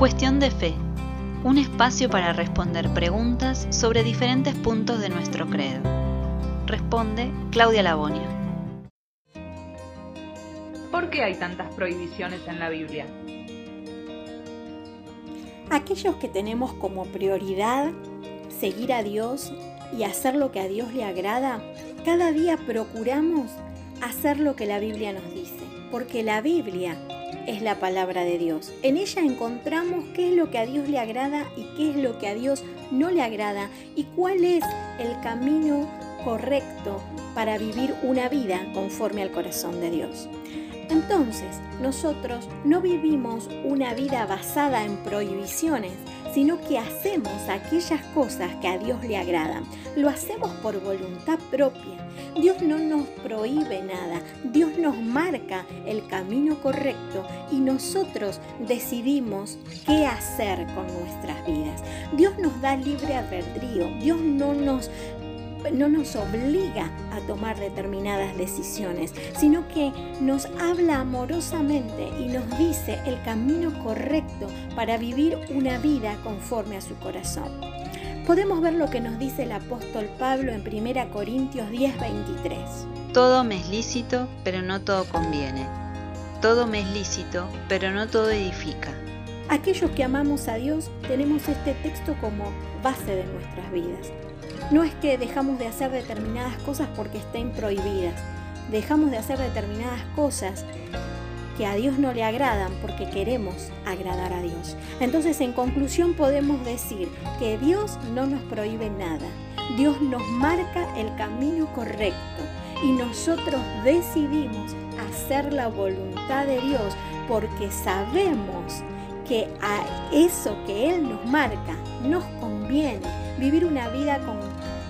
Cuestión de fe. Un espacio para responder preguntas sobre diferentes puntos de nuestro credo. Responde Claudia Labonia. ¿Por qué hay tantas prohibiciones en la Biblia? Aquellos que tenemos como prioridad seguir a Dios y hacer lo que a Dios le agrada, cada día procuramos hacer lo que la Biblia nos dice, porque la Biblia es la palabra de Dios. En ella encontramos qué es lo que a Dios le agrada y qué es lo que a Dios no le agrada y cuál es el camino correcto para vivir una vida conforme al corazón de Dios. Entonces, nosotros no vivimos una vida basada en prohibiciones, sino que hacemos aquellas cosas que a Dios le agradan. Lo hacemos por voluntad propia. Dios no nos prohíbe nada, Dios nos marca el camino correcto y nosotros decidimos qué hacer con nuestras vidas. Dios nos da libre albedrío, Dios no nos no nos obliga a tomar determinadas decisiones, sino que nos habla amorosamente y nos dice el camino correcto para vivir una vida conforme a su corazón. Podemos ver lo que nos dice el apóstol Pablo en 1 Corintios 10:23. Todo me es lícito, pero no todo conviene. Todo me es lícito, pero no todo edifica. Aquellos que amamos a Dios tenemos este texto como base de nuestras vidas. No es que dejamos de hacer determinadas cosas porque estén prohibidas. Dejamos de hacer determinadas cosas que a Dios no le agradan porque queremos agradar a Dios. Entonces, en conclusión, podemos decir que Dios no nos prohíbe nada. Dios nos marca el camino correcto y nosotros decidimos hacer la voluntad de Dios porque sabemos que a eso que Él nos marca nos conviene. Vivir una vida con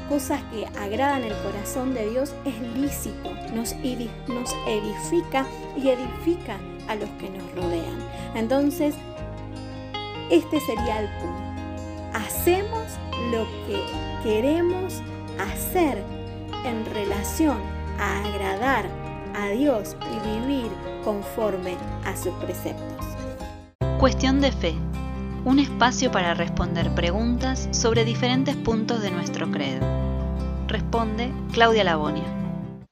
cosas que agradan el corazón de Dios es lícito, nos, nos edifica y edifica a los que nos rodean. Entonces, este sería el punto. Hacemos lo que queremos hacer en relación a agradar a Dios y vivir conforme a sus preceptos. Cuestión de fe. Un espacio para responder preguntas sobre diferentes puntos de nuestro credo. Responde Claudia Labonia.